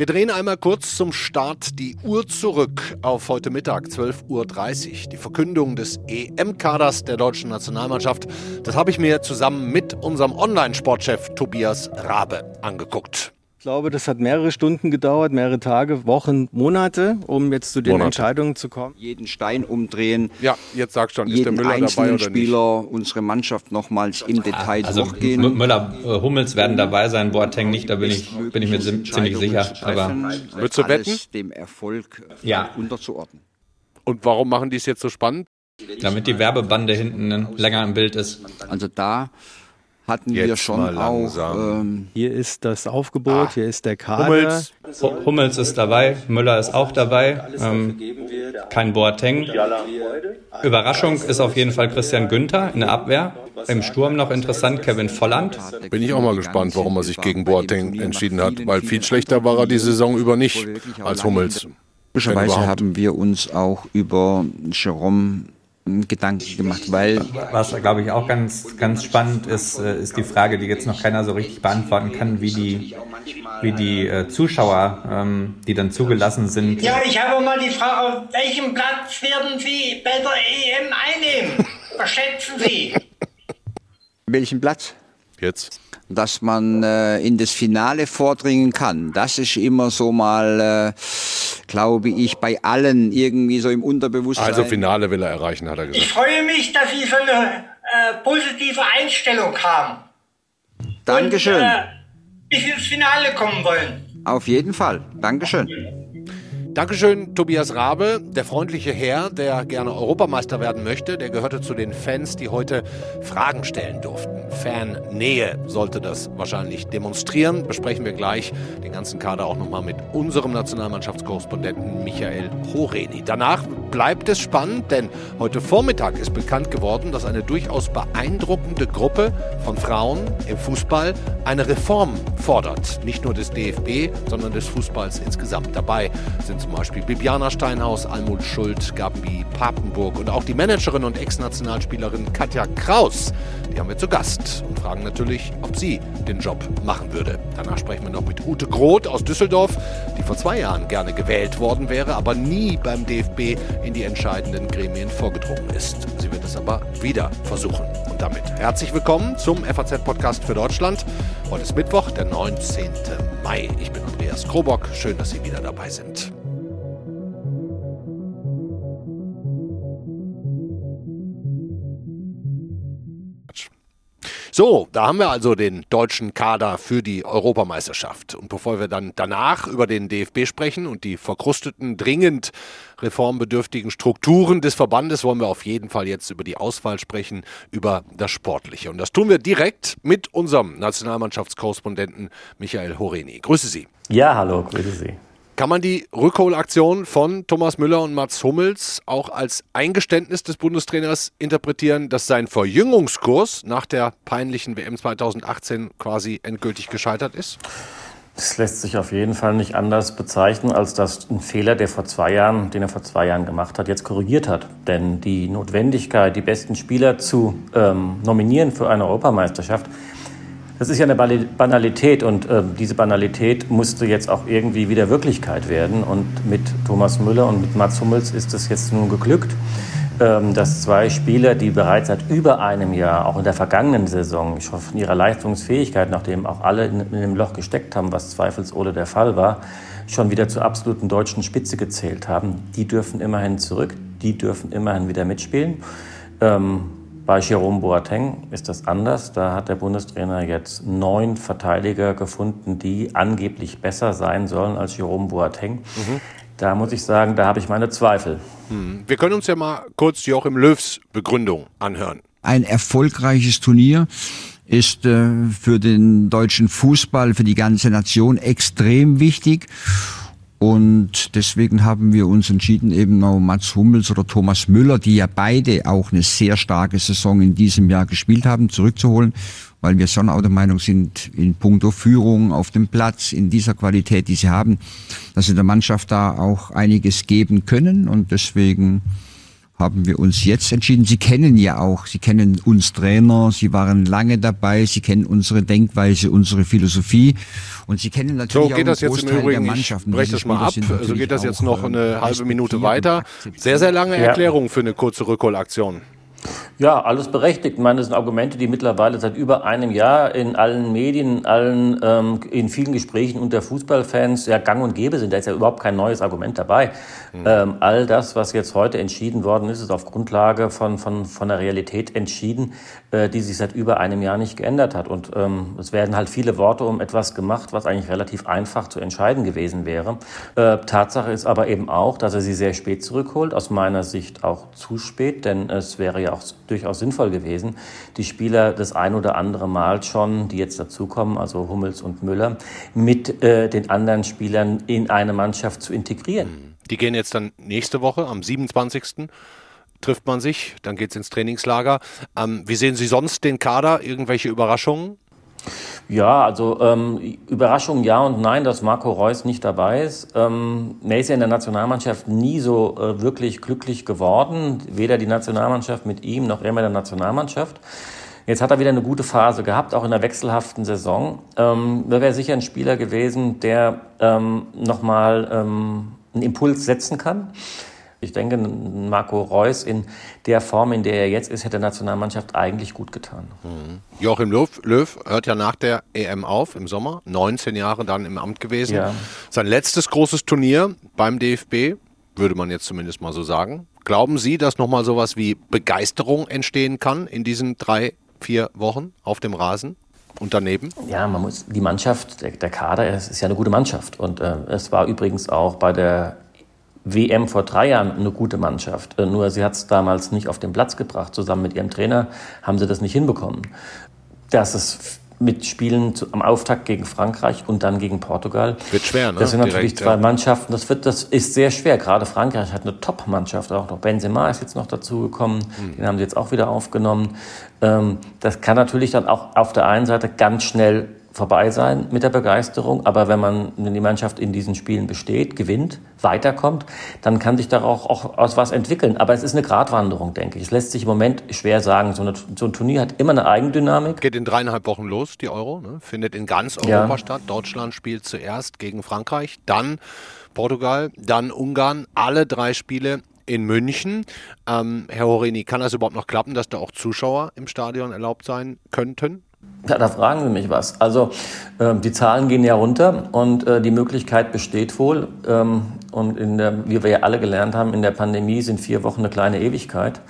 Wir drehen einmal kurz zum Start die Uhr zurück auf heute Mittag 12.30 Uhr. Die Verkündung des EM-Kaders der deutschen Nationalmannschaft, das habe ich mir zusammen mit unserem Online-Sportchef Tobias Rabe angeguckt. Ich glaube, das hat mehrere Stunden gedauert, mehrere Tage, Wochen, Monate, um jetzt zu den Monate. Entscheidungen zu kommen. Jeden Stein umdrehen. Ja, jetzt sag schon, ist der jeden Müller dabei einzelnen oder nicht? Spieler, unsere Mannschaft nochmals im Detail Also durchgehen. Müller, äh, Hummels werden dabei sein, Boateng nicht, da bin ich, bin ich mir ziemlich sicher. Aber Würdest du wetten? dem Erfolg äh, Ja. unterzuordnen. Und warum machen die es jetzt so spannend? damit die Werbebande hinten länger im Bild ist. Also da hatten wir Jetzt schon mal auch langsam. ähm, Hier ist das Aufgebot, hier ist der Kader. Hummels, Hu- Hummels ist dabei, Müller ist auch dabei, ähm, kein Boateng. Überraschung ist auf jeden Fall Christian Günther in der Abwehr. Im Sturm noch interessant Kevin Volland. bin ich auch mal gespannt, warum er sich gegen Boateng entschieden hat, weil viel schlechter war er die Saison über nicht als Hummels. Überhaupt. haben wir uns auch über Jerome Gedanken gemacht, weil Was, glaube ich, auch ganz, ganz spannend ist, äh, ist die Frage, die jetzt noch keiner so richtig beantworten kann, wie die, wie die äh, Zuschauer, ähm, die dann zugelassen sind, Ja, ich habe mal die Frage, welchen Platz werden Sie bei der EM einnehmen? Was schätzen Sie? welchen Platz? Jetzt. dass man äh, in das Finale vordringen kann. Das ist immer so mal, äh, glaube ich, bei allen irgendwie so im Unterbewusstsein. Also Finale will er erreichen, hat er Ich gesagt. freue mich, dass Sie so eine äh, positive Einstellung haben. Dankeschön. Und, äh, bis ins Finale kommen wollen. Auf jeden Fall. Dankeschön. Dankeschön, Tobias Rabe, der freundliche Herr, der gerne Europameister werden möchte. Der gehörte zu den Fans, die heute Fragen stellen durften. Fannähe sollte das wahrscheinlich demonstrieren. Besprechen wir gleich den ganzen Kader auch nochmal mit unserem Nationalmannschaftskorrespondenten Michael Horeni. Danach bleibt es spannend, denn heute Vormittag ist bekannt geworden, dass eine durchaus beeindruckende Gruppe von Frauen im Fußball eine Reform fordert. Nicht nur des DFB, sondern des Fußballs insgesamt. Dabei sind zum Beispiel Bibiana Steinhaus, Almut Schuld, Gabi Papenburg und auch die Managerin und Ex-Nationalspielerin Katja Kraus. Die haben wir zu Gast und fragen natürlich, ob sie den Job machen würde. Danach sprechen wir noch mit Ute Groth aus Düsseldorf, die vor zwei Jahren gerne gewählt worden wäre, aber nie beim DFB in die entscheidenden Gremien vorgedrungen ist. Sie wird es aber wieder versuchen. Und damit herzlich willkommen zum FAZ-Podcast für Deutschland. Heute ist Mittwoch, der 19. Mai. Ich bin Andreas Krobock. Schön, dass Sie wieder dabei sind. So, da haben wir also den deutschen Kader für die Europameisterschaft. Und bevor wir dann danach über den DFB sprechen und die verkrusteten, dringend reformbedürftigen Strukturen des Verbandes, wollen wir auf jeden Fall jetzt über die Auswahl sprechen, über das Sportliche. Und das tun wir direkt mit unserem Nationalmannschaftskorrespondenten Michael Horeni. Grüße Sie. Ja, hallo, grüße Sie. Kann man die Rückholaktion von Thomas Müller und Mats Hummels auch als Eingeständnis des Bundestrainers interpretieren, dass sein Verjüngungskurs nach der peinlichen WM 2018 quasi endgültig gescheitert ist? Das lässt sich auf jeden Fall nicht anders bezeichnen, als dass ein Fehler, der vor zwei Jahren, den er vor zwei Jahren gemacht hat, jetzt korrigiert hat. Denn die Notwendigkeit, die besten Spieler zu ähm, nominieren für eine Europameisterschaft, das ist ja eine Banalität und äh, diese Banalität musste jetzt auch irgendwie wieder Wirklichkeit werden. Und mit Thomas Müller und mit Mats Hummels ist es jetzt nun geglückt, ähm, dass zwei Spieler, die bereits seit über einem Jahr, auch in der vergangenen Saison, schon von ihrer Leistungsfähigkeit, nachdem auch alle in, in dem Loch gesteckt haben, was zweifelsohne der Fall war, schon wieder zur absoluten deutschen Spitze gezählt haben. Die dürfen immerhin zurück, die dürfen immerhin wieder mitspielen. Ähm, bei Jerome Boateng ist das anders. Da hat der Bundestrainer jetzt neun Verteidiger gefunden, die angeblich besser sein sollen als Jerome Boateng. Da muss ich sagen, da habe ich meine Zweifel. Wir können uns ja mal kurz Joachim Löws Begründung anhören. Ein erfolgreiches Turnier ist äh, für den deutschen Fußball, für die ganze Nation extrem wichtig. Und deswegen haben wir uns entschieden, eben noch Mats Hummels oder Thomas Müller, die ja beide auch eine sehr starke Saison in diesem Jahr gespielt haben, zurückzuholen, weil wir schon auch der Meinung sind, in puncto Führung auf dem Platz, in dieser Qualität, die sie haben, dass sie der Mannschaft da auch einiges geben können. Und deswegen haben wir uns jetzt entschieden. Sie kennen ja auch, Sie kennen uns Trainer, Sie waren lange dabei, Sie kennen unsere Denkweise, unsere Philosophie und Sie kennen natürlich so geht auch das jetzt im Übrigen, ich breche das mal ab, so geht das jetzt noch eine halbe Minute weiter. Sehr, sehr lange Erklärung für eine kurze Rückholaktion. Ja, alles berechtigt. Ich meine, das sind Argumente, die mittlerweile seit über einem Jahr in allen Medien, in, allen, ähm, in vielen Gesprächen unter Fußballfans ja gang und gäbe sind. Da ist ja überhaupt kein neues Argument dabei. Mhm. Ähm, all das, was jetzt heute entschieden worden ist, ist auf Grundlage von, von, von der Realität entschieden, äh, die sich seit über einem Jahr nicht geändert hat. Und ähm, es werden halt viele Worte um etwas gemacht, was eigentlich relativ einfach zu entscheiden gewesen wäre. Äh, Tatsache ist aber eben auch, dass er sie sehr spät zurückholt, aus meiner Sicht auch zu spät, denn es wäre ja auch durchaus sinnvoll gewesen, die Spieler das ein oder andere Mal schon, die jetzt dazukommen, also Hummels und Müller, mit äh, den anderen Spielern in eine Mannschaft zu integrieren. Mhm. Die gehen jetzt dann nächste Woche am 27 trifft man sich, dann geht es ins Trainingslager. Ähm, wie sehen Sie sonst den Kader? Irgendwelche Überraschungen? Ja, also ähm, Überraschung ja und nein, dass Marco Reus nicht dabei ist. Ähm, er ist ja in der Nationalmannschaft nie so äh, wirklich glücklich geworden, weder die Nationalmannschaft mit ihm noch er mit der Nationalmannschaft. Jetzt hat er wieder eine gute Phase gehabt, auch in der wechselhaften Saison. Ähm, da wäre sicher ein Spieler gewesen, der ähm, nochmal ähm, einen Impuls setzen kann. Ich denke, Marco Reus in der Form, in der er jetzt ist, hätte der Nationalmannschaft eigentlich gut getan. Mhm. Joachim Löw, Löw, hört ja nach der EM auf im Sommer, 19 Jahre dann im Amt gewesen. Ja. Sein letztes großes Turnier beim DFB, würde man jetzt zumindest mal so sagen. Glauben Sie, dass nochmal sowas wie Begeisterung entstehen kann in diesen drei, vier Wochen auf dem Rasen? Und daneben? Ja, man muss die Mannschaft, der, der Kader, es ist ja eine gute Mannschaft. Und äh, es war übrigens auch bei der WM vor drei Jahren eine gute Mannschaft. Äh, nur sie hat es damals nicht auf den Platz gebracht. Zusammen mit ihrem Trainer haben sie das nicht hinbekommen. Dass es mit Spielen am Auftakt gegen Frankreich und dann gegen Portugal. Wird schwer, ne? Das sind natürlich Direkt, zwei. Mannschaften. Das wird, das ist sehr schwer. Gerade Frankreich hat eine Top-Mannschaft. Auch noch Benzema ist jetzt noch dazugekommen. Mhm. Den haben sie jetzt auch wieder aufgenommen. Ähm, das kann natürlich dann auch auf der einen Seite ganz schnell vorbei sein mit der Begeisterung. Aber wenn man, wenn die Mannschaft in diesen Spielen besteht, gewinnt, weiterkommt, dann kann sich darauf auch aus was entwickeln. Aber es ist eine Gratwanderung, denke ich. Es lässt sich im Moment schwer sagen. So, eine, so ein Turnier hat immer eine Eigendynamik. Geht in dreieinhalb Wochen los, die Euro. Ne? Findet in ganz Europa ja. statt. Deutschland spielt zuerst gegen Frankreich, dann Portugal, dann Ungarn. Alle drei Spiele in München. Ähm, Herr Horini, kann das überhaupt noch klappen, dass da auch Zuschauer im Stadion erlaubt sein könnten? Ja, da fragen Sie mich was. Also äh, die Zahlen gehen ja runter und äh, die Möglichkeit besteht wohl. Ähm, und in der, wie wir ja alle gelernt haben, in der Pandemie sind vier Wochen eine kleine Ewigkeit.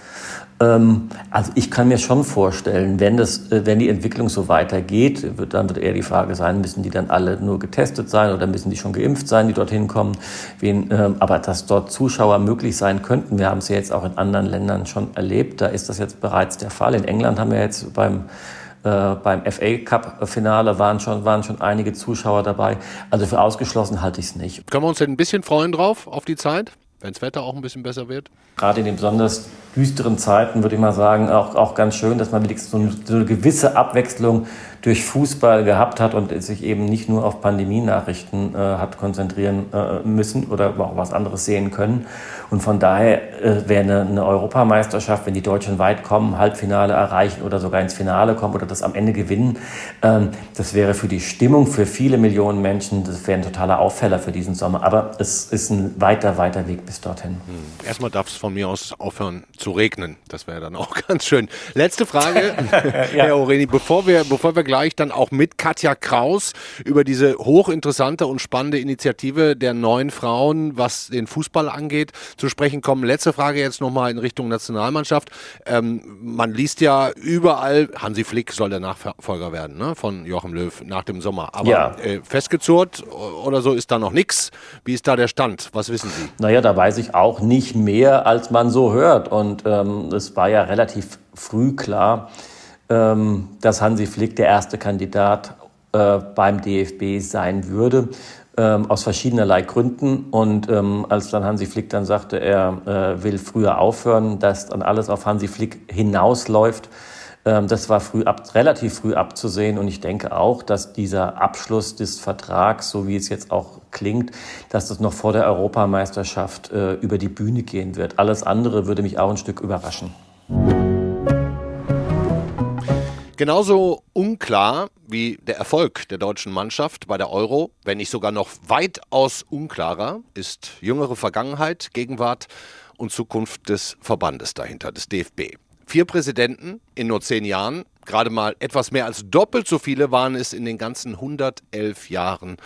Ähm, also ich kann mir schon vorstellen, wenn, das, äh, wenn die Entwicklung so weitergeht, wird, dann wird eher die Frage sein, müssen die dann alle nur getestet sein oder müssen die schon geimpft sein, die dorthin kommen. Wen, ähm, aber dass dort Zuschauer möglich sein könnten, wir haben es ja jetzt auch in anderen Ländern schon erlebt, da ist das jetzt bereits der Fall. In England haben wir jetzt beim äh, beim FA Cup Finale waren schon, waren schon einige Zuschauer dabei. Also für ausgeschlossen halte ich es nicht. Können wir uns denn ein bisschen freuen drauf, auf die Zeit? Wenn das Wetter auch ein bisschen besser wird? Gerade in den besonders düsteren Zeiten würde ich mal sagen, auch, auch ganz schön, dass man wenigstens so eine, so eine gewisse Abwechslung durch Fußball gehabt hat und sich eben nicht nur auf Pandemienachrichten äh, hat konzentrieren äh, müssen oder auch was anderes sehen können. Und von daher äh, wäre eine, eine Europameisterschaft, wenn die Deutschen weit kommen, Halbfinale erreichen oder sogar ins Finale kommen oder das am Ende gewinnen, ähm, das wäre für die Stimmung für viele Millionen Menschen, das wäre ein totaler Auffäller für diesen Sommer. Aber es ist ein weiter, weiter Weg bis dorthin. Hm. Erstmal darf es von mir aus aufhören zu regnen. Das wäre dann auch ganz schön. Letzte Frage, ja. Herr Oreni, bevor wir, bevor wir gleich dann auch mit Katja Kraus über diese hochinteressante und spannende Initiative der neuen Frauen, was den Fußball angeht, zu sprechen kommen. Letzte Frage jetzt nochmal in Richtung Nationalmannschaft. Ähm, man liest ja überall, Hansi Flick soll der Nachfolger werden ne, von Joachim Löw nach dem Sommer. Aber ja. äh, festgezurrt oder so ist da noch nichts. Wie ist da der Stand? Was wissen Sie? Naja, da weiß ich auch nicht mehr, als man so hört. Und ähm, es war ja relativ früh klar, ähm, dass Hansi Flick der erste Kandidat äh, beim DFB sein würde, ähm, aus verschiedenerlei Gründen. Und ähm, als dann Hansi Flick dann sagte, er äh, will früher aufhören, dass dann alles auf Hansi Flick hinausläuft, das war früh ab, relativ früh abzusehen und ich denke auch, dass dieser Abschluss des Vertrags, so wie es jetzt auch klingt, dass das noch vor der Europameisterschaft äh, über die Bühne gehen wird. Alles andere würde mich auch ein Stück überraschen. Genauso unklar wie der Erfolg der deutschen Mannschaft bei der Euro, wenn nicht sogar noch weitaus unklarer, ist jüngere Vergangenheit, Gegenwart und Zukunft des Verbandes dahinter, des DFB. Vier Präsidenten in nur zehn Jahren, gerade mal etwas mehr als doppelt so viele waren es in den ganzen 111 Jahren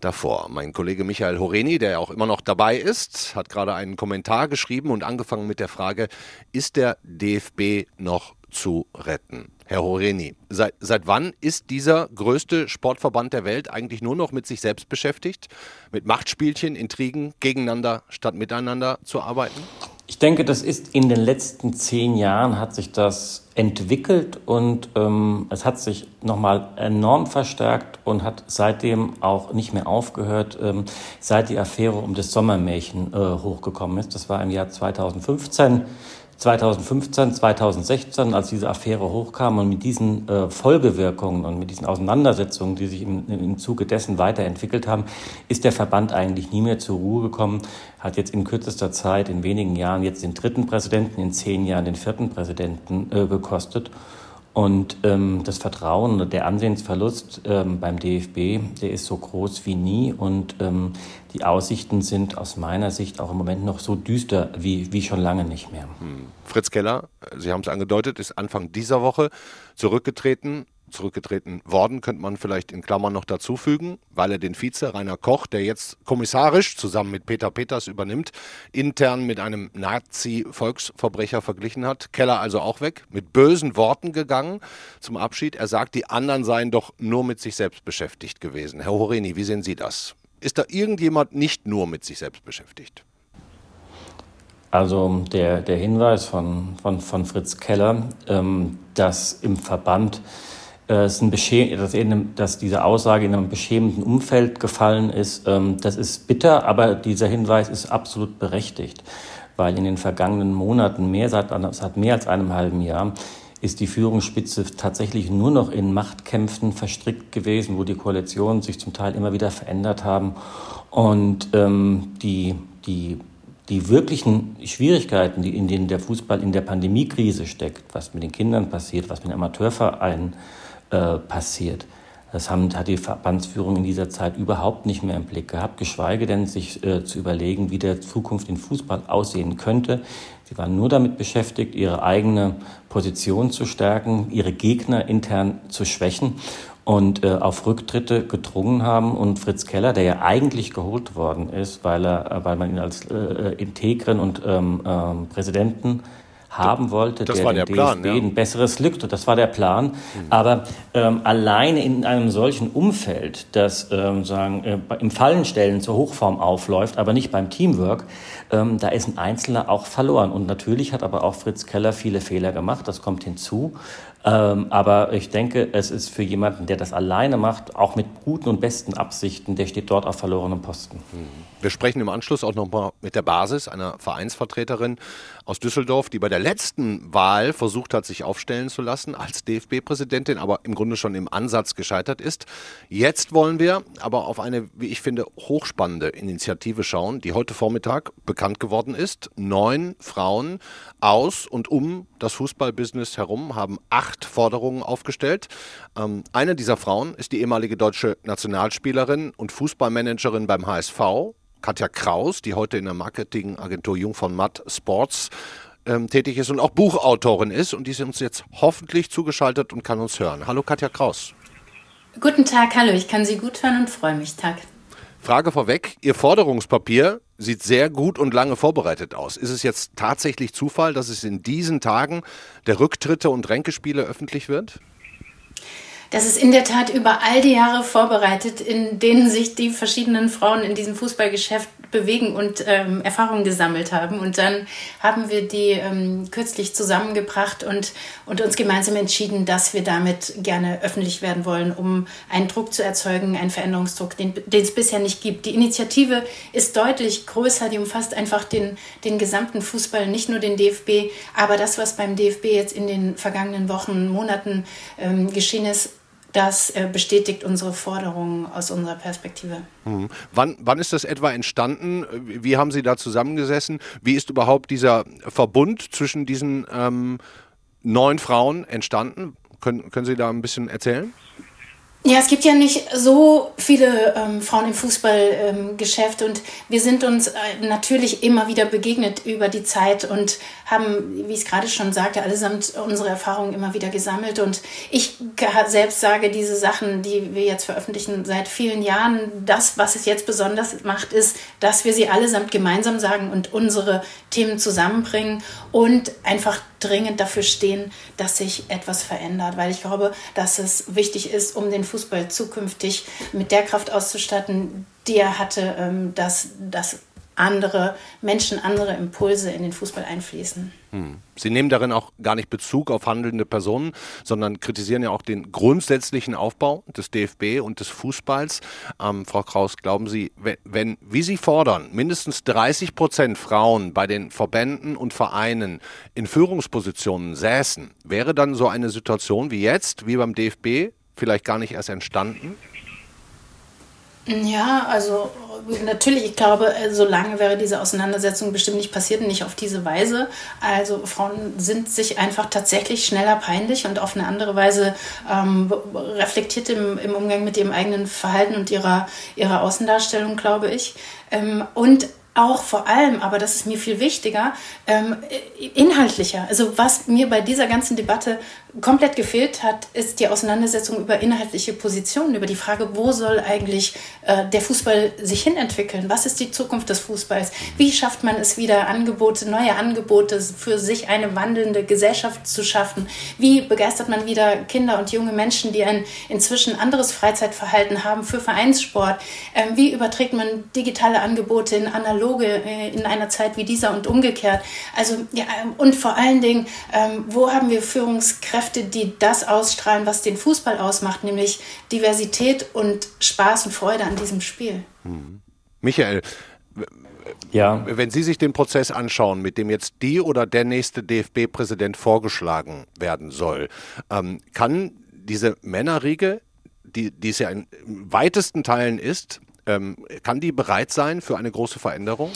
davor. Mein Kollege Michael Horeni, der auch immer noch dabei ist, hat gerade einen Kommentar geschrieben und angefangen mit der Frage, ist der DFB noch zu retten? Herr Horeni, seit, seit wann ist dieser größte Sportverband der Welt eigentlich nur noch mit sich selbst beschäftigt, mit Machtspielchen, Intrigen, gegeneinander statt miteinander zu arbeiten? Ich denke, das ist in den letzten zehn Jahren hat sich das entwickelt und ähm, es hat sich nochmal enorm verstärkt und hat seitdem auch nicht mehr aufgehört, ähm, seit die Affäre um das Sommermärchen äh, hochgekommen ist. Das war im Jahr 2015. 2015, 2016, als diese Affäre hochkam und mit diesen äh, Folgewirkungen und mit diesen Auseinandersetzungen, die sich im, im Zuge dessen weiterentwickelt haben, ist der Verband eigentlich nie mehr zur Ruhe gekommen, hat jetzt in kürzester Zeit, in wenigen Jahren, jetzt den dritten Präsidenten, in zehn Jahren den vierten Präsidenten äh, gekostet. Und ähm, das Vertrauen, der Ansehensverlust ähm, beim DFB, der ist so groß wie nie. Und ähm, die Aussichten sind aus meiner Sicht auch im Moment noch so düster wie, wie schon lange nicht mehr. Hm. Fritz Keller, Sie haben es angedeutet, ist Anfang dieser Woche zurückgetreten zurückgetreten worden, könnte man vielleicht in Klammern noch dazufügen, weil er den Vize Rainer Koch, der jetzt kommissarisch zusammen mit Peter Peters übernimmt, intern mit einem Nazi-Volksverbrecher verglichen hat. Keller also auch weg, mit bösen Worten gegangen zum Abschied. Er sagt, die anderen seien doch nur mit sich selbst beschäftigt gewesen. Herr Horeni, wie sehen Sie das? Ist da irgendjemand nicht nur mit sich selbst beschäftigt? Also der, der Hinweis von, von, von Fritz Keller, ähm, dass im Verband äh, dass, in, dass diese Aussage in einem beschämenden Umfeld gefallen ist, ähm, das ist bitter, aber dieser Hinweis ist absolut berechtigt, weil in den vergangenen Monaten, mehr seit, seit mehr als einem halben Jahr, ist die Führungsspitze tatsächlich nur noch in Machtkämpfen verstrickt gewesen, wo die Koalitionen sich zum Teil immer wieder verändert haben. Und ähm, die, die die wirklichen Schwierigkeiten, die in denen der Fußball in der Pandemiekrise steckt, was mit den Kindern passiert, was mit den Amateurvereinen äh, passiert. Das haben, hat die Verbandsführung in dieser Zeit überhaupt nicht mehr im Blick gehabt, geschweige denn sich äh, zu überlegen, wie der Zukunft in Fußball aussehen könnte. Sie waren nur damit beschäftigt, ihre eigene Position zu stärken, ihre Gegner intern zu schwächen und äh, auf Rücktritte gedrungen haben. Und Fritz Keller, der ja eigentlich geholt worden ist, weil, er, äh, weil man ihn als äh, äh integren und ähm, ähm, Präsidenten haben wollte, das der war der DFB Plan, ja. ein besseres Glück. Das war der Plan. Mhm. Aber ähm, alleine in einem solchen Umfeld, das ähm, sagen, äh, im Fallenstellen zur Hochform aufläuft, aber nicht beim Teamwork, ähm, da ist ein Einzelner auch verloren. Und natürlich hat aber auch Fritz Keller viele Fehler gemacht. Das kommt hinzu. Ähm, aber ich denke, es ist für jemanden, der das alleine macht, auch mit guten und besten Absichten, der steht dort auf verlorenem Posten. Mhm. Wir sprechen im Anschluss auch nochmal mit der Basis, einer Vereinsvertreterin aus Düsseldorf, die bei der letzten Wahl versucht hat, sich aufstellen zu lassen als DFB-Präsidentin, aber im Grunde schon im Ansatz gescheitert ist. Jetzt wollen wir aber auf eine, wie ich finde, hochspannende Initiative schauen, die heute Vormittag bekannt geworden ist. Neun Frauen aus und um das Fußballbusiness herum haben acht Forderungen aufgestellt. Ähm, eine dieser Frauen ist die ehemalige deutsche Nationalspielerin und Fußballmanagerin beim HSV, Katja Kraus, die heute in der Marketingagentur Jung von Matt Sports ähm, tätig ist und auch Buchautorin ist und die ist uns jetzt hoffentlich zugeschaltet und kann uns hören. Hallo Katja Kraus. Guten Tag, hallo, ich kann Sie gut hören und freue mich. Tag. Frage vorweg, Ihr Forderungspapier sieht sehr gut und lange vorbereitet aus. Ist es jetzt tatsächlich Zufall, dass es in diesen Tagen der Rücktritte und Ränkespiele öffentlich wird? Das ist in der Tat über all die Jahre vorbereitet, in denen sich die verschiedenen Frauen in diesem Fußballgeschäft bewegen und ähm, Erfahrungen gesammelt haben. Und dann haben wir die ähm, kürzlich zusammengebracht und, und uns gemeinsam entschieden, dass wir damit gerne öffentlich werden wollen, um einen Druck zu erzeugen, einen Veränderungsdruck, den, es bisher nicht gibt. Die Initiative ist deutlich größer, die umfasst einfach den, den gesamten Fußball, nicht nur den DFB, aber das, was beim DFB jetzt in den vergangenen Wochen, Monaten ähm, geschehen ist, das äh, bestätigt unsere Forderungen aus unserer Perspektive. Mhm. Wann, wann ist das etwa entstanden? Wie haben Sie da zusammengesessen? Wie ist überhaupt dieser Verbund zwischen diesen ähm, neun Frauen entstanden? Können, können Sie da ein bisschen erzählen? Ja, es gibt ja nicht so viele ähm, Frauen im Fußballgeschäft ähm, und wir sind uns äh, natürlich immer wieder begegnet über die Zeit und haben, wie ich es gerade schon sagte, allesamt unsere Erfahrungen immer wieder gesammelt. Und ich selbst sage, diese Sachen, die wir jetzt veröffentlichen seit vielen Jahren, das, was es jetzt besonders macht, ist, dass wir sie allesamt gemeinsam sagen und unsere Themen zusammenbringen und einfach dringend dafür stehen, dass sich etwas verändert, weil ich glaube, dass es wichtig ist, um den Fußball zukünftig mit der Kraft auszustatten, die er hatte, ähm, dass, dass andere Menschen, andere Impulse in den Fußball einfließen. Hm. Sie nehmen darin auch gar nicht Bezug auf handelnde Personen, sondern kritisieren ja auch den grundsätzlichen Aufbau des DFB und des Fußballs. Ähm, Frau Kraus, glauben Sie, wenn, wenn, wie Sie fordern, mindestens 30 Prozent Frauen bei den Verbänden und Vereinen in Führungspositionen säßen, wäre dann so eine Situation wie jetzt, wie beim DFB, vielleicht gar nicht erst entstanden? Ja, also natürlich, ich glaube, äh, so lange wäre diese Auseinandersetzung bestimmt nicht passiert und nicht auf diese Weise. Also Frauen sind sich einfach tatsächlich schneller peinlich und auf eine andere Weise ähm, reflektiert im, im Umgang mit ihrem eigenen Verhalten und ihrer, ihrer Außendarstellung, glaube ich. Ähm, und auch vor allem, aber das ist mir viel wichtiger, ähm, inhaltlicher. Also was mir bei dieser ganzen Debatte komplett gefehlt hat, ist die Auseinandersetzung über inhaltliche Positionen, über die Frage, wo soll eigentlich äh, der Fußball sich hinentwickeln? Was ist die Zukunft des Fußballs? Wie schafft man es wieder, Angebote, neue Angebote für sich eine wandelnde Gesellschaft zu schaffen? Wie begeistert man wieder Kinder und junge Menschen, die ein inzwischen anderes Freizeitverhalten haben für Vereinssport? Ähm, wie überträgt man digitale Angebote in analoge äh, in einer Zeit wie dieser und umgekehrt? Also ja, ähm, und vor allen Dingen, ähm, wo haben wir Führungskräfte? Kräfte, die das ausstrahlen, was den Fußball ausmacht, nämlich Diversität und Spaß und Freude an diesem Spiel. Mhm. Michael, ja. Wenn Sie sich den Prozess anschauen, mit dem jetzt die oder der nächste DFB-Präsident vorgeschlagen werden soll, ähm, kann diese Männerriege, die, die es ja in weitesten Teilen ist, ähm, kann die bereit sein für eine große Veränderung?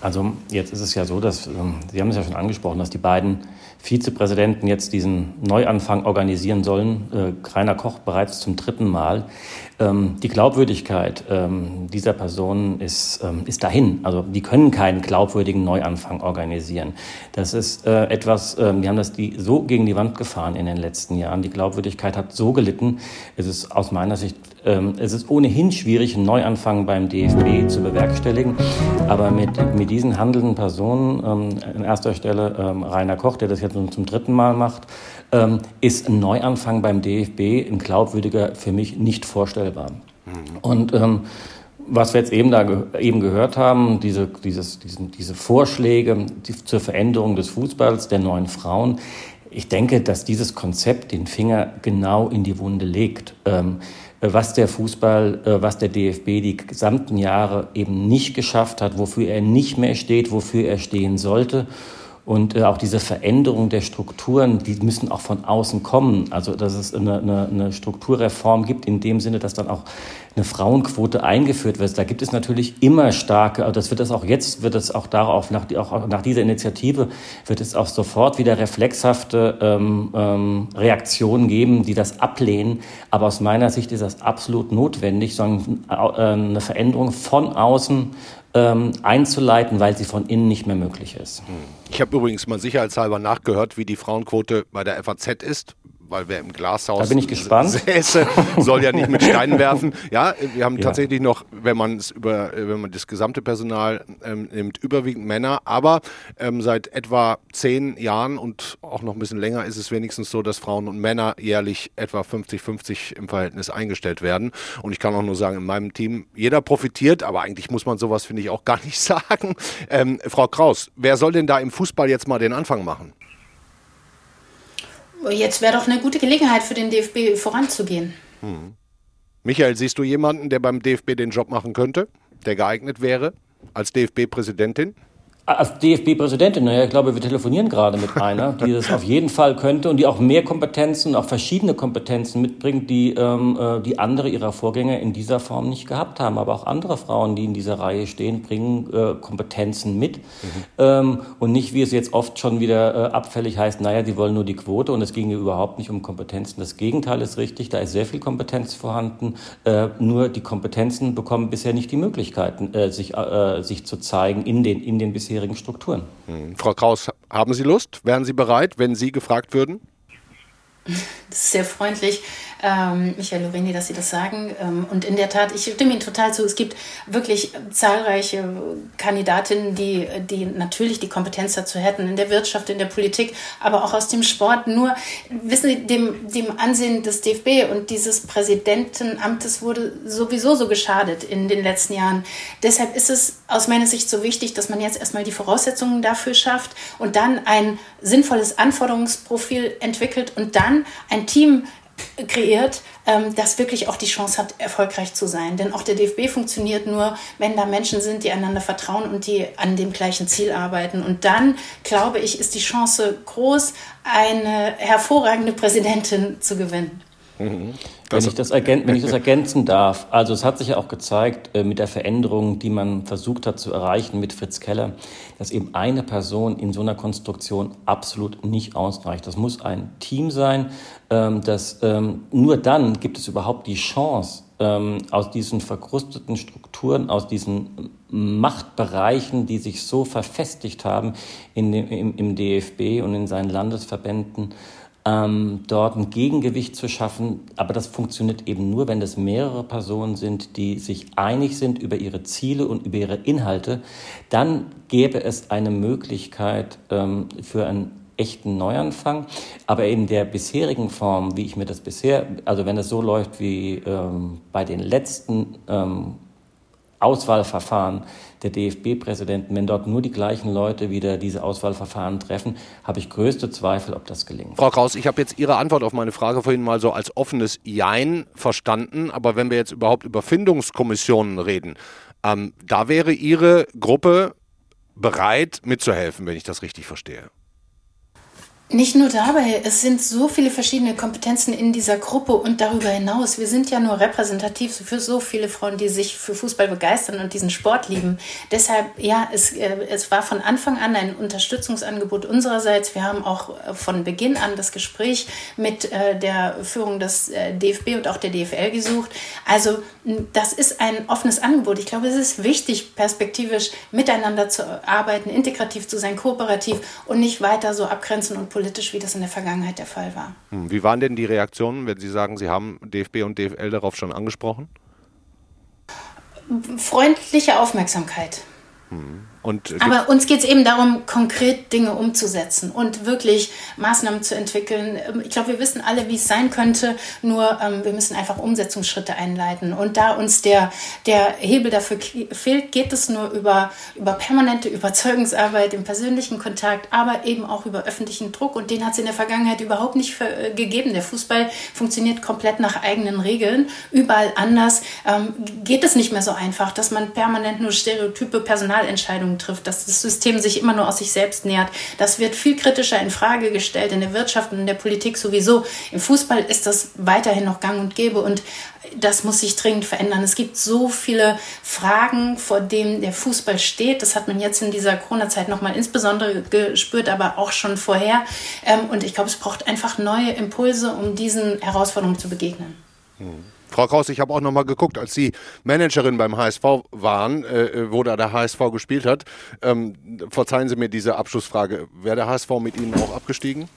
Also jetzt ist es ja so, dass, ähm, Sie haben es ja schon angesprochen, dass die beiden Vizepräsidenten jetzt diesen Neuanfang organisieren sollen. Äh, Rainer Koch bereits zum dritten Mal. Ähm, die Glaubwürdigkeit ähm, dieser Personen ist, ist dahin. Also die können keinen glaubwürdigen Neuanfang organisieren. Das ist äh, etwas, die haben das die so gegen die Wand gefahren in den letzten Jahren. Die Glaubwürdigkeit hat so gelitten. Es ist aus meiner Sicht es ist ohnehin schwierig, einen Neuanfang beim DFB zu bewerkstelligen. Aber mit, mit diesen handelnden Personen, ähm, an erster Stelle ähm, Rainer Koch, der das jetzt nun zum dritten Mal macht, ist ein Neuanfang beim DFB ein glaubwürdiger für mich nicht vorstellbar. Mhm. Und ähm, was wir jetzt eben da ge eben gehört haben, diese, dieses, diesen, diese Vorschläge zur Veränderung des Fußballs der neuen Frauen, ich denke, dass dieses Konzept den Finger genau in die Wunde legt. Ähm, was der Fußball, äh, was der DFB die gesamten Jahre eben nicht geschafft hat, wofür er nicht mehr steht, wofür er stehen sollte. Und äh, auch diese Veränderung der Strukturen, die müssen auch von außen kommen. Also dass es eine, eine, eine Strukturreform gibt in dem Sinne, dass dann auch eine Frauenquote eingeführt wird. Da gibt es natürlich immer starke, also das wird es auch jetzt, wird es auch darauf, nach, auch nach dieser Initiative, wird es auch sofort wieder reflexhafte ähm, ähm, Reaktionen geben, die das ablehnen. Aber aus meiner Sicht ist das absolut notwendig, sondern äh, eine Veränderung von außen ähm, einzuleiten, weil sie von innen nicht mehr möglich ist. Hm. Ich habe übrigens mal sicherheitshalber nachgehört, wie die Frauenquote bei der FAZ ist weil wer im Glashaus da bin ich gespannt. säße, soll ja nicht mit Steinen werfen. Ja, wir haben ja. tatsächlich noch, wenn man es über, wenn man das gesamte Personal ähm, nimmt, überwiegend Männer, aber ähm, seit etwa zehn Jahren und auch noch ein bisschen länger ist es wenigstens so, dass Frauen und Männer jährlich etwa 50-50 im Verhältnis eingestellt werden. Und ich kann auch nur sagen, in meinem Team, jeder profitiert, aber eigentlich muss man sowas, finde ich, auch gar nicht sagen. Ähm, Frau Kraus, wer soll denn da im Fußball jetzt mal den Anfang machen? Jetzt wäre doch eine gute Gelegenheit für den DFB voranzugehen. Hm. Michael, siehst du jemanden, der beim DFB den Job machen könnte, der geeignet wäre als DFB-Präsidentin? Als DFB-Präsidentin, naja, ich glaube, wir telefonieren gerade mit einer, die das auf jeden Fall könnte und die auch mehr Kompetenzen, auch verschiedene Kompetenzen mitbringt, die, ähm, äh, die andere ihrer Vorgänger in dieser Form nicht gehabt haben. Aber auch andere Frauen, die in dieser Reihe stehen, bringen äh, Kompetenzen mit. Mhm. Ähm, und nicht, wie es jetzt oft schon wieder äh, abfällig heißt, naja, die wollen nur die Quote und es ginge überhaupt nicht um Kompetenzen. Das Gegenteil ist richtig, da ist sehr viel Kompetenz vorhanden. Äh, nur die Kompetenzen bekommen bisher nicht die Möglichkeiten, äh, sich, äh, sich zu zeigen in den, in den bisherigen bisherigen Strukturen. Hm. Frau Kraus, haben Sie Lust? Wären Sie bereit, wenn Sie gefragt würden? Das ist sehr freundlich ähm, Michael Lorini, dass Sie das sagen. Ähm, und in der Tat, ich stimme Ihnen total zu. Es gibt wirklich zahlreiche Kandidatinnen, die, die natürlich die Kompetenz dazu hätten, in der Wirtschaft, in der Politik, aber auch aus dem Sport. Nur, wissen Sie, dem, dem Ansehen des DFB und dieses Präsidentenamtes wurde sowieso so geschadet in den letzten Jahren. Deshalb ist es aus meiner Sicht so wichtig, dass man jetzt erstmal die Voraussetzungen dafür schafft und dann ein sinnvolles Anforderungsprofil entwickelt und dann ein Team kreiert, ähm, das wirklich auch die Chance hat, erfolgreich zu sein. Denn auch der DFB funktioniert nur, wenn da Menschen sind, die einander vertrauen und die an dem gleichen Ziel arbeiten. Und dann, glaube ich, ist die Chance groß, eine hervorragende Präsidentin zu gewinnen. Mhm. Wenn ich, das wenn ich das ergänzen darf, also es hat sich ja auch gezeigt äh, mit der Veränderung, die man versucht hat zu erreichen mit Fritz Keller, dass eben eine Person in so einer Konstruktion absolut nicht ausreicht. Das muss ein Team sein, ähm, das ähm, nur dann gibt es überhaupt die Chance, ähm, aus diesen verkrusteten Strukturen, aus diesen Machtbereichen, die sich so verfestigt haben in dem, im, im DFB und in seinen Landesverbänden, ähm, dort ein Gegengewicht zu schaffen. Aber das funktioniert eben nur, wenn es mehrere Personen sind, die sich einig sind über ihre Ziele und über ihre Inhalte. Dann gäbe es eine Möglichkeit ähm, für einen echten Neuanfang. Aber in der bisherigen Form, wie ich mir das bisher, also wenn es so läuft wie ähm, bei den letzten ähm, Auswahlverfahren der DFB-Präsidenten, wenn dort nur die gleichen Leute wieder diese Auswahlverfahren treffen, habe ich größte Zweifel, ob das gelingt. Frau Kraus, ich habe jetzt Ihre Antwort auf meine Frage vorhin mal so als offenes Jein verstanden. Aber wenn wir jetzt überhaupt über Findungskommissionen reden, ähm, da wäre Ihre Gruppe bereit mitzuhelfen, wenn ich das richtig verstehe. Nicht nur dabei, es sind so viele verschiedene Kompetenzen in dieser Gruppe und darüber hinaus. Wir sind ja nur repräsentativ für so viele Frauen, die sich für Fußball begeistern und diesen Sport lieben. Deshalb, ja, es, äh, es war von Anfang an ein Unterstützungsangebot unsererseits. Wir haben auch äh, von Beginn an das Gespräch mit äh, der Führung des DFB und auch der DFL gesucht. Also das ist ein offenes Angebot. Ich glaube, es ist wichtig, perspektivisch miteinander zu arbeiten, integrativ zu sein, kooperativ und nicht weiter so abgrenzen und politisch, wie das in der Vergangenheit der Fall war. Hm, wie waren denn die Reaktionen, wenn Sie sagen, Sie haben DFB und DFL darauf schon angesprochen? Freundliche Aufmerksamkeit. Hm. Und Aber uns geht es eben darum, konkret Dinge umzusetzen und wirklich Maßnahmen zu entwickeln. Ähm, ich glaube, wir wissen alle, wie es sein könnte, nur ähm, wir müssen einfach Umsetzungsschritte einleiten. Und da uns der, der Hebel dafür fehlt, geht es nur über, über permanente Überzeugungsarbeit im persönlichen Kontakt, aber eben auch über öffentlichen Druck. Und den hat es in der Vergangenheit überhaupt nicht für, äh, gegeben. Der Fußball funktioniert komplett nach eigenen Regeln. Überall anders ähm, geht es nicht mehr so einfach, dass man permanent nur stereotype Personalentscheidungen trifft, dass das System sich immer nur aus sich selbst nähert. Das wird viel kritischer in Frage gestellt in der Wirtschaft und in der Politik sowieso. Im Fußball ist das weiterhin noch gang und gäbe und das muss sich dringend verändern. Es gibt so viele Fragen, vor denen der Fußball steht. Das hat man jetzt in dieser Corona-Zeit nochmal insbesondere gespürt, aber auch schon vorher. Ähm, und ich glaube, es braucht einfach neue Impulse, um diesen Herausforderungen zu begegnen. Hm. Frau Kraus, ich habe auch noch mal geguckt, als Sie Managerin beim HSV waren, äh, wo da der HSV gespielt hat. Ähm, verzeihen Sie mir diese Abschlussfrage. Wäre der HSV mit Ihnen auch abgestiegen?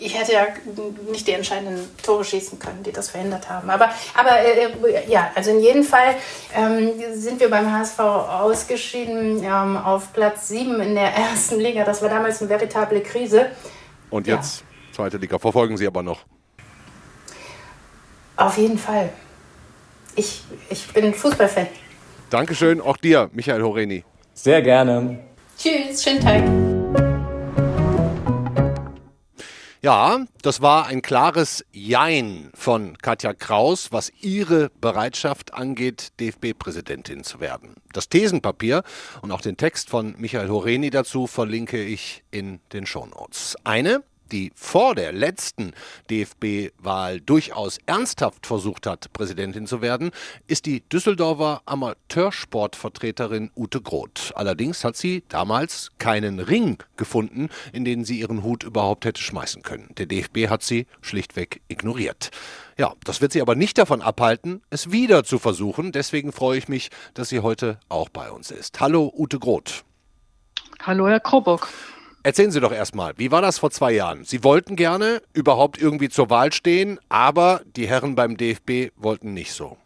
ich hätte ja nicht die entscheidenden Tore schießen können, die das verhindert haben. Aber, aber äh, ja, also in jedem Fall ähm, sind wir beim HSV ausgeschieden ähm, auf Platz 7 in der ersten Liga. Das war damals eine veritable Krise. Und jetzt ja. zweite Liga. Verfolgen Sie aber noch? Auf jeden Fall. Ich, ich bin Fußballfan. Dankeschön, auch dir, Michael Horeni. Sehr gerne. Tschüss, schönen Tag. Ja, das war ein klares Jein von Katja Kraus, was ihre Bereitschaft angeht, DFB-Präsidentin zu werden. Das Thesenpapier und auch den Text von Michael Horeni dazu verlinke ich in den Shownotes. Eine die vor der letzten DFB-Wahl durchaus ernsthaft versucht hat, Präsidentin zu werden, ist die Düsseldorfer Amateursportvertreterin Ute Groth. Allerdings hat sie damals keinen Ring gefunden, in den sie ihren Hut überhaupt hätte schmeißen können. Der DFB hat sie schlichtweg ignoriert. Ja, das wird sie aber nicht davon abhalten, es wieder zu versuchen. Deswegen freue ich mich, dass sie heute auch bei uns ist. Hallo, Ute Groth. Hallo, Herr Krobock. Erzählen Sie doch erstmal, wie war das vor zwei Jahren? Sie wollten gerne überhaupt irgendwie zur Wahl stehen, aber die Herren beim DFB wollten nicht so.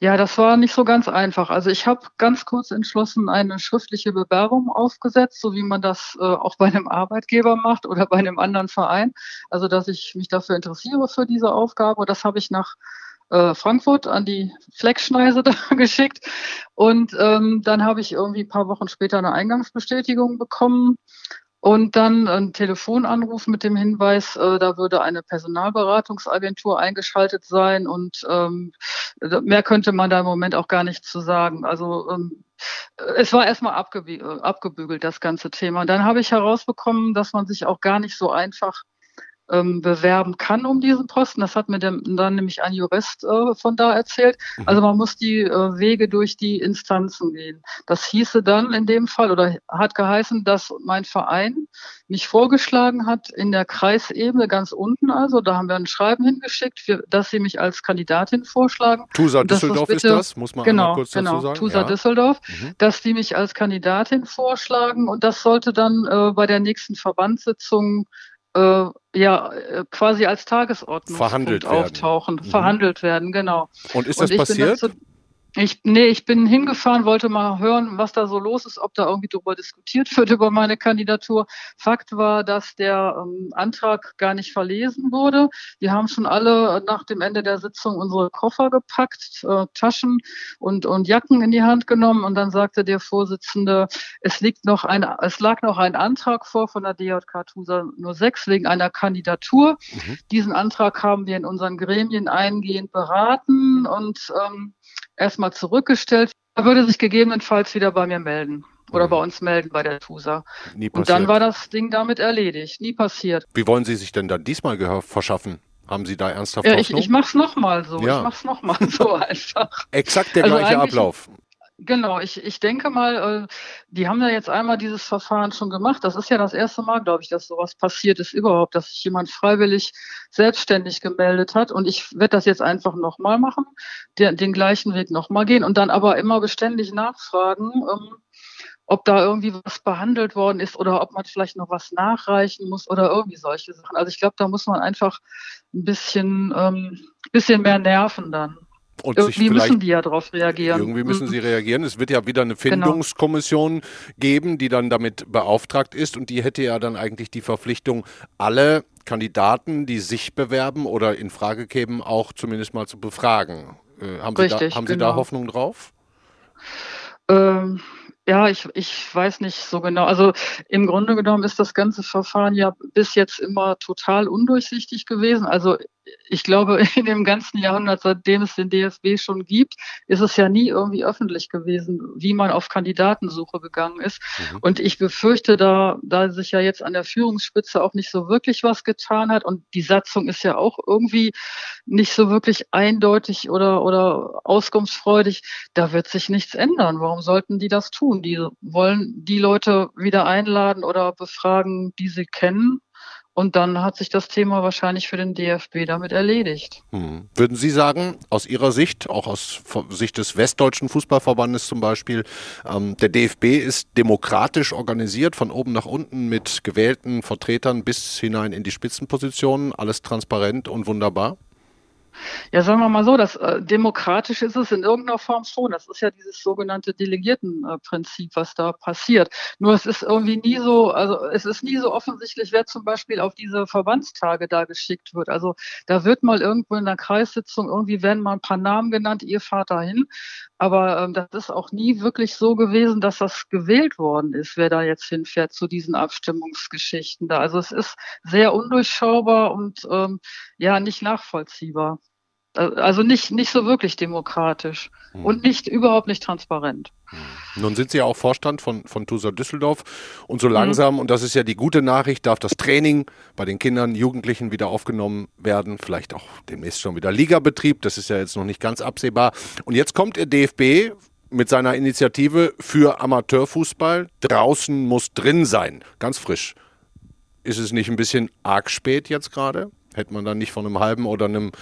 Ja, das war nicht so ganz einfach. Also ich habe ganz kurz entschlossen eine schriftliche Bewerbung aufgesetzt, so wie man das äh, auch bei einem Arbeitgeber macht oder bei einem anderen Verein. Also dass ich mich dafür interessiere für diese Aufgabe. Das habe ich nach äh, Frankfurt an die Fleckschneise da geschickt. Und ähm, dann habe ich irgendwie ein paar Wochen später eine Eingangsbestätigung bekommen. Und dann ein Telefonanruf mit dem Hinweis, äh, da würde eine Personalberatungsagentur eingeschaltet sein und ähm, mehr könnte man da im Moment auch gar nicht zu sagen. Also ähm, es war erstmal abgebügelt, das ganze Thema. Und dann habe ich herausbekommen, dass man sich auch gar nicht so einfach ähm, bewerben kann um diesen Posten. Das hat mir dann nämlich ein Jurist äh, von da erzählt. Mhm. Also man muss die äh, Wege durch die Instanzen gehen. Das hieße dann in dem Fall oder hat geheißen, dass mein Verein mich vorgeschlagen hat in der Kreisebene ganz unten. Also da haben wir ein Schreiben hingeschickt, für, dass sie mich als Kandidatin vorschlagen. Tusa Düsseldorf bitte, ist das, muss man genau, kurz genau, dazu sagen. Tusa ja. Düsseldorf, mhm. dass die mich als Kandidatin vorschlagen und das sollte dann äh, bei der nächsten Verbandssitzung äh, ja äh, quasi als Tagesordnung auftauchen, mhm. verhandelt werden, genau. Und ist das passiert? Ich, nee, ich bin hingefahren, wollte mal hören, was da so los ist, ob da irgendwie darüber diskutiert wird über meine Kandidatur. Fakt war, dass der ähm, Antrag gar nicht verlesen wurde. Wir haben schon alle nach dem Ende der Sitzung unsere Koffer gepackt, äh, Taschen und, und Jacken in die Hand genommen und dann sagte der Vorsitzende, es liegt noch ein, es lag noch ein Antrag vor von der DJK TUSA 06 wegen einer Kandidatur. Mhm. Diesen Antrag haben wir in unseren Gremien eingehend beraten und ähm, erstmal zurückgestellt. Er würde sich gegebenenfalls wieder bei mir melden oder mhm. bei uns melden bei der TUSA. Nie passiert. Und dann war das Ding damit erledigt. Nie passiert. Wie wollen Sie sich denn dann diesmal Gehör verschaffen? Haben Sie da ernsthaft ja, Ich, ich mach's nochmal so. Ja. Ich mach's nochmal so einfach. Exakt der also gleiche Ablauf. Genau, ich, ich denke mal, äh, die haben ja jetzt einmal dieses Verfahren schon gemacht. Das ist ja das erste Mal, glaube ich, dass sowas passiert ist überhaupt, dass sich jemand freiwillig selbstständig gemeldet hat. Und ich werde das jetzt einfach nochmal machen, den, den gleichen Weg nochmal gehen und dann aber immer beständig nachfragen, ähm, ob da irgendwie was behandelt worden ist oder ob man vielleicht noch was nachreichen muss oder irgendwie solche Sachen. Also ich glaube, da muss man einfach ein bisschen, ähm, bisschen mehr nerven dann. Und irgendwie müssen die ja darauf reagieren. Irgendwie müssen mhm. sie reagieren. Es wird ja wieder eine. Findungskommission genau. geben, die dann damit beauftragt ist und die hätte ja dann eigentlich die Verpflichtung, alle Kandidaten, die sich bewerben oder in Frage kämen, auch zumindest mal zu befragen. Äh, haben Richtig, Sie da, haben genau. Sie da genau. Hoffnung drauf? Ähm, ja, ich, ich weiß nicht so genau. Also im Grunde genommen ist das ganze Verfahren ja bis jetzt immer total undurchsichtig gewesen. Also ich glaube, in dem ganzen Jahrhundert, seitdem es den DFB schon gibt, ist es ja nie irgendwie öffentlich gewesen, wie man auf Kandidatensuche gegangen ist. Mhm. Und ich befürchte, da, da sich ja jetzt an der Führungsspitze auch nicht so wirklich was getan hat und die Satzung ist ja auch irgendwie nicht so wirklich eindeutig oder, oder auskunftsfreudig, da wird sich nichts ändern. Warum sollten die das tun? Die wollen die Leute wieder einladen oder befragen, die sie kennen Und dann hat sich das Thema wahrscheinlich für den DFB damit erledigt. Hm. Würden Sie sagen, aus Ihrer Sicht, auch aus Sicht des Westdeutschen Fußballverbandes zum Beispiel, ähm, der DFB ist demokratisch organisiert, von oben nach unten mit gewählten Vertretern bis hinein in die Spitzenpositionen, alles transparent und wunderbar? Ja, sagen wir mal so, das äh, demokratisch ist es in irgendeiner Form schon. Das ist ja dieses sogenannte Delegiertenprinzip, was da passiert. Nur es ist irgendwie nie so, also es ist nie so offensichtlich, wer zum Beispiel auf diese Verbandstage da geschickt wird. Also da wird mal irgendwo in der Kreissitzung irgendwie werden mal ein paar Namen genannt, ihr fahrt dahin. Aber ähm, das ist auch nie wirklich so gewesen, dass das gewählt worden ist, wer da jetzt hinfährt zu diesen Abstimmungsgeschichten da. Also es ist sehr undurchschaubar und ähm, ja nicht nachvollziehbar. Also nicht, nicht so wirklich demokratisch hm. und nicht überhaupt nicht transparent. Hm. Nun sind Sie ja auch Vorstand von, von TUSA Düsseldorf und so langsam, mhm. und das ist ja die gute Nachricht, darf das Training bei den Kindern, Jugendlichen wieder aufgenommen werden, vielleicht auch demnächst schon wieder Ligabetrieb, das ist ja jetzt noch nicht ganz absehbar. Und jetzt kommt der DFB mit seiner Initiative für Amateurfußball. Draußen muss drin sein, ganz frisch. Ist es nicht ein bisschen arg spät jetzt gerade? Hätte man dann nicht von einem halben oder einem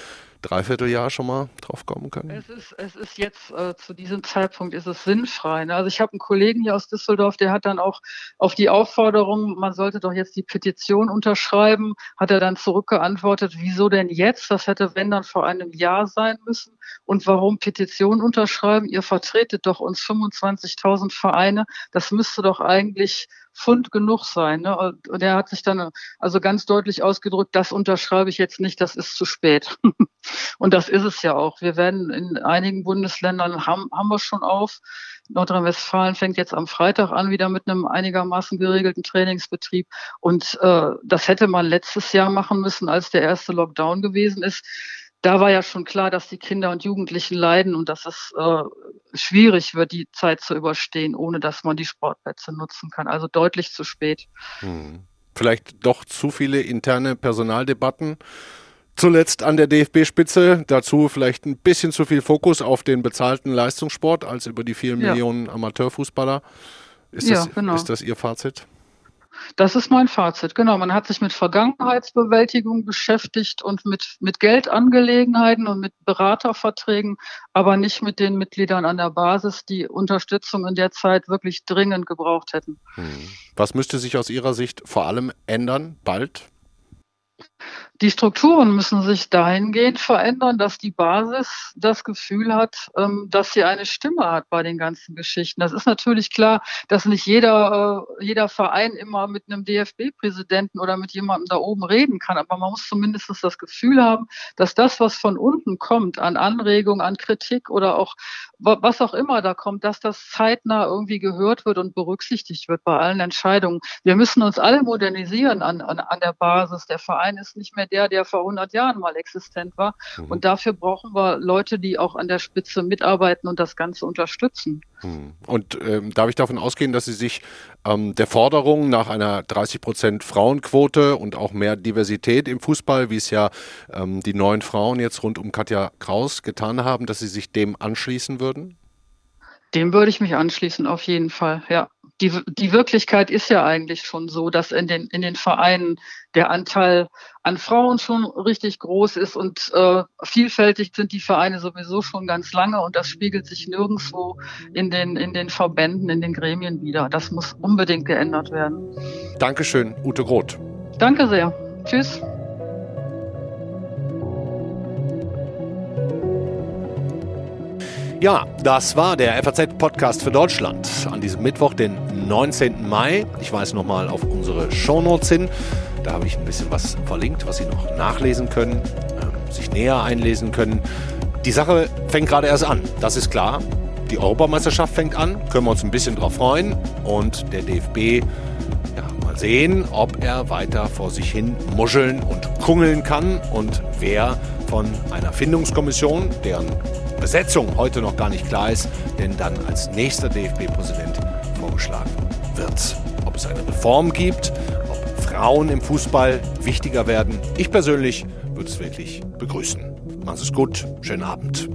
Dreivierteljahr schon mal drauf kommen können? Es ist, es ist jetzt äh, zu diesem Zeitpunkt ist es sinnfrei. Ne? Also ich habe einen Kollegen hier aus Düsseldorf, der hat dann auch auf die Aufforderung, man sollte doch jetzt die Petition unterschreiben, hat er dann zurückgeantwortet, wieso denn jetzt? Das hätte, wenn dann vor einem Jahr sein müssen. Und warum Petition unterschreiben? Ihr vertretet doch uns 25.000 Vereine. Das müsste doch eigentlich Fund genug sein. Ne? Und er hat sich dann also ganz deutlich ausgedrückt, das unterschreibe ich jetzt nicht, das ist zu spät. Und das ist es ja auch. Wir werden in einigen Bundesländern haben, haben wir schon auf. Nordrhein-Westfalen fängt jetzt am Freitag an wieder mit einem einigermaßen geregelten Trainingsbetrieb. Und äh, das hätte man letztes Jahr machen müssen, als der erste Lockdown gewesen ist da war ja schon klar, dass die Kinder und Jugendlichen leiden und dass es äh, schwierig wird, die Zeit zu überstehen, ohne dass man die Sportplätze nutzen kann. Also deutlich zu spät. Hm. Vielleicht doch zu viele interne Personaldebatten. Zuletzt an der DFB-Spitze, dazu vielleicht ein bisschen zu viel Fokus auf den bezahlten Leistungssport als über die vielen ja. Millionen Amateurfußballer. Ist, ja, das, genau. ist das Ihr Fazit? Das ist mein Fazit. Genau, man hat sich mit Vergangenheitsbewältigung beschäftigt und mit, mit Geldangelegenheiten und mit Beraterverträgen, aber nicht mit den Mitgliedern an der Basis, die Unterstützung in der Zeit wirklich dringend gebraucht hätten. Hm. Was müsste sich aus Ihrer Sicht vor allem ändern, bald? Die Strukturen müssen sich dahingehend verändern, dass die Basis das Gefühl hat, ähm, dass sie eine Stimme hat bei den ganzen Geschichten. Das ist natürlich klar, dass nicht jeder, äh, jeder Verein immer mit einem DFB-Präsidenten oder mit jemandem da oben reden kann, aber man muss zumindest das Gefühl haben, dass das, was von unten kommt, an Anregung, an Kritik oder auch was auch immer da kommt, dass das zeitnah irgendwie gehört wird und berücksichtigt wird bei allen Entscheidungen. Wir müssen uns alle modernisieren an, an, an der Basis. Der Verein ist nicht mehr der, der vor 100 Jahren mal existent war. Mhm. Und dafür brauchen wir Leute, die auch an der Spitze mitarbeiten und das Ganze unterstützen. Mhm. Und ähm, darf ich davon ausgehen, dass Sie sich ähm, der Forderung nach einer 30 Prozent Frauenquote und auch mehr Diversität im Fußball, wie es ja ähm, die neuen Frauen jetzt rund um Katja Kraus getan haben, dass Sie sich dem anschließen würden? Dem würde ich mich anschließen, auf jeden Fall, ja die, die Wirklichkeit ist ja eigentlich schon so, dass in den, in den Vereinen der Anteil an Frauen schon richtig groß ist und äh, vielfältig sind die Vereine sowieso schon ganz lange und das spiegelt sich nirgendwo in den, in den Verbänden, in den Gremien wieder. Das muss unbedingt geändert werden. Dankeschön, Ute Groth. Danke sehr. Tschüss. Ja, das war der FAZ-Podcast für Deutschland an diesem Mittwoch, den 19. Mai. Ich weise nochmal auf unsere Shownotes hin. Da habe ich ein bisschen was verlinkt, was Sie noch nachlesen können, äh, sich näher einlesen können. Die Sache fängt gerade erst an, das ist klar. Die Europameisterschaft fängt an, können wir uns ein bisschen drauf freuen. Und der DFB, ja, mal sehen, ob er weiter vor sich hin muscheln und kungeln kann und wer von einer Findungskommission, deren Besetzung heute noch gar nicht klar ist, denn dann als nächster DFB-Präsident vorgeschlagen wird. Ob es eine Reform gibt, ob Frauen im Fußball wichtiger werden. Ich persönlich würde es wirklich begrüßen. Machen es gut, schönen Abend.